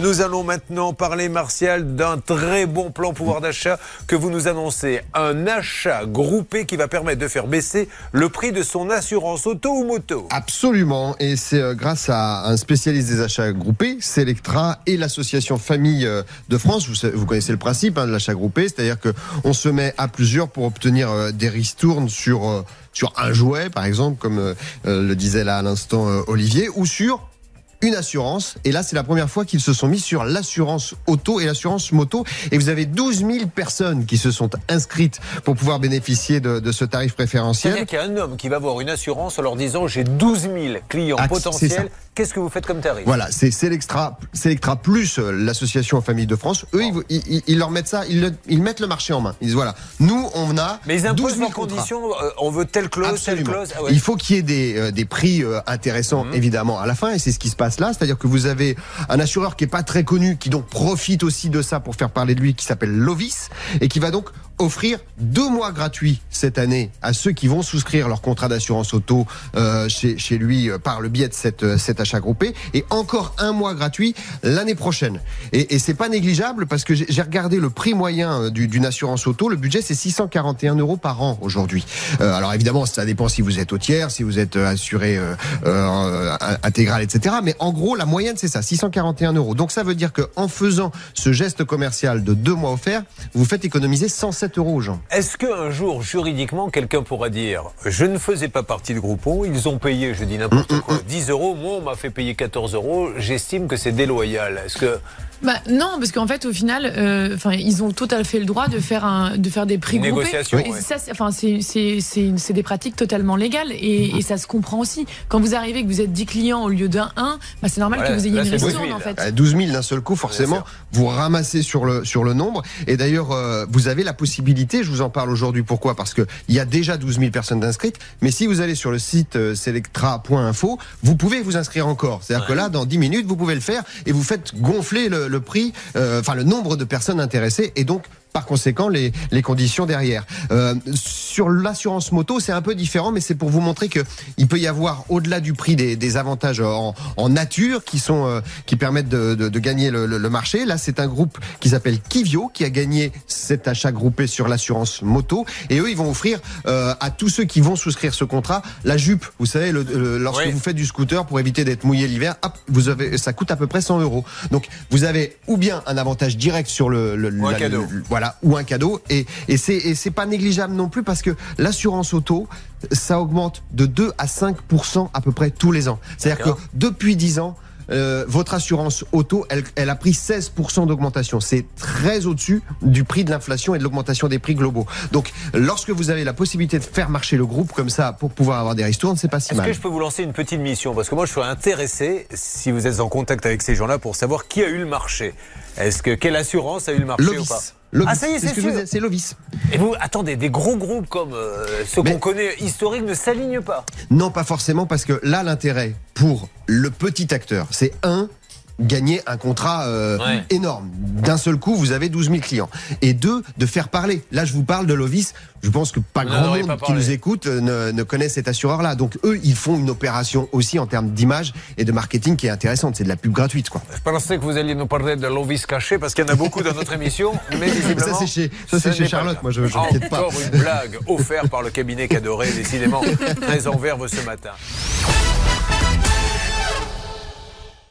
Nous allons maintenant parler, Martial, d'un très bon plan pouvoir d'achat que vous nous annoncez. Un achat groupé qui va permettre de faire baisser le prix de son assurance auto ou moto. Absolument. Et c'est euh, grâce à un spécialiste des achats groupés, Selectra et l'association Famille euh, de France. Vous, connaissez le principe hein, de l'achat groupé, c'est-à-dire qu'on se met à plusieurs pour obtenir euh, des ristournes sur, sur un jouet, par exemple, comme le disait là à l'instant Olivier, ou sur une assurance. Et là, c'est la première fois qu'ils se sont mis sur l'assurance auto et l'assurance moto. Et vous avez 12 000 personnes qui se sont inscrites pour pouvoir bénéficier de, ce tarif préférentiel. Qu'il y a un homme qui va avoir une assurance en leur disant j'ai 12 000 clients potentiels Qu'est-ce que vous faites comme tarif? Voilà, c'est Selectra, Selectra plus euh, l'association Famille de France. Eux, ils, leur mettent ça, ils, mettent le marché en main. Ils disent voilà, nous on a. Mais ils imposent leurs conditions. Euh, on veut telle clause, telle clause. Ah Il faut qu'il y ait des, euh, des prix intéressants mhm. évidemment à la fin, et c'est ce qui se passe C'est-à-dire que vous avez un assureur qui est pas très connu, qui donc profite aussi de ça pour faire parler de lui, qui s'appelle Lovis, et qui va donc offrir deux mois gratuits cette année à ceux qui vont souscrire leur contrat d'assurance auto euh, chez, lui euh, par le biais de cette, euh, cet achat groupé et encore un mois gratuit l'année prochaine. Et, et c'est pas négligeable parce que j'ai regardé le prix moyen d'une assurance auto. Le budget c'est 641 euros par an aujourd'hui. alors évidemment ça dépend si vous êtes au tiers, si vous êtes assuré intégral, etc. Mais en gros la moyenne c'est ça, 641 euros. Donc ça veut dire que en faisant ce geste commercial de deux mois offerts, vous faites économiser 107 euros aux gens. Est-ce qu'un jour, juridiquement, quelqu'un pourra dire Je ne faisais pas partie de Groupon, ils ont payé, je dis n'importe mm, mm, quoi, 10 mm. euros, moi on m'a fait payer 14 euros, j'estime que c'est déloyal. Est-ce que. Bah, non, parce qu'en fait, au final, euh, enfin, ils ont tout à fait le droit de faire un, de faire des prix groupés. Et ça, enfin, c'est des pratiques totalement légales et, et, ça se comprend aussi. Quand vous arrivez que vous êtes 10 clients au lieu d'un 1, bah, c'est normal que vous ayez une ristourne en fait. 12 000 d'un seul coup, forcément, vous ramassez sur le sur le nombre. Et d'ailleurs, euh, vous avez la possibilité. Je vous en parle aujourd'hui. Pourquoi? Parce que il y a déjà 12 000 personnes inscrites. Mais si vous allez sur le site euh, selectra.info, vous pouvez vous inscrire encore. C'est-à-dire que là, dans 10 minutes, vous pouvez le faire et vous faites gonfler le, le prix, euh, enfin le nombre de personnes intéressées et donc par conséquent les, les conditions derrière. Euh, sur l'assurance moto, c'est un peu différent, mais c'est pour vous montrer que il peut y avoir au-delà du prix des, des avantages en, en, nature qui sont euh, qui permettent de, de, de gagner le, le, marché. Là, c'est un groupe qui s'appelle Kivio qui a gagné cet achat groupé sur l'assurance moto, et eux, ils vont offrir euh, à tous ceux qui vont souscrire ce contrat la jupe. Vous savez, le, lorsque vous faites du scooter pour éviter d'être mouillé l'hiver, vous avez ça coûte à peu près 100 euros. Donc, vous avez ou bien un avantage direct sur le, le, voilà ou un cadeau. Et, et c'est pas négligeable non plus parce que l'assurance auto, ça augmente de 2 à 5% à peu près tous les ans. C'est-à-dire que depuis 10 ans, euh, votre assurance auto, elle, elle a pris 16% d'augmentation. C'est très au-dessus du prix de l'inflation et de l'augmentation des prix globaux. Donc, lorsque vous avez la possibilité de faire marcher le groupe comme ça pour pouvoir avoir des ristournes, c'est pas si mal. Est-ce que je peux vous lancer une petite mission? Parce que moi, je suis intéressé, si vous êtes en contact avec ces gens-là, pour savoir qui a eu le marché. Est-ce que quelle assurance a eu le marché ou pas? Ah ça y est, c'est sûr. C'est Lovis. Et vous, attendez, des gros groupes comme euh, ceux qu'on connaît historiques ne s'alignent pas Non, pas forcément, parce que là, l'intérêt pour le petit acteur, c'est un, gagner un contrat euh, énorme. D'un seul coup, vous avez 12 000 clients. Et deux, de faire parler. Là, je vous parle de Lovis. Je pense que pas grand monde qui nous écoute euh, ne, ne connaît cet assureur-là. Donc eux, ils font une opération aussi en termes d'image et de marketing qui est intéressante. C'est de la pub gratuite, quoi. Je pensais que vous alliez nous parler de Lovis caché parce qu'il y en a beaucoup dans notre émission. Mais visiblement, ça c'est chez, ça, c'est chez Charlotte. Moi, je n'inquiète pas. Encore une blague offerte par le cabinet qu'adoré, décidément très en verve ce matin.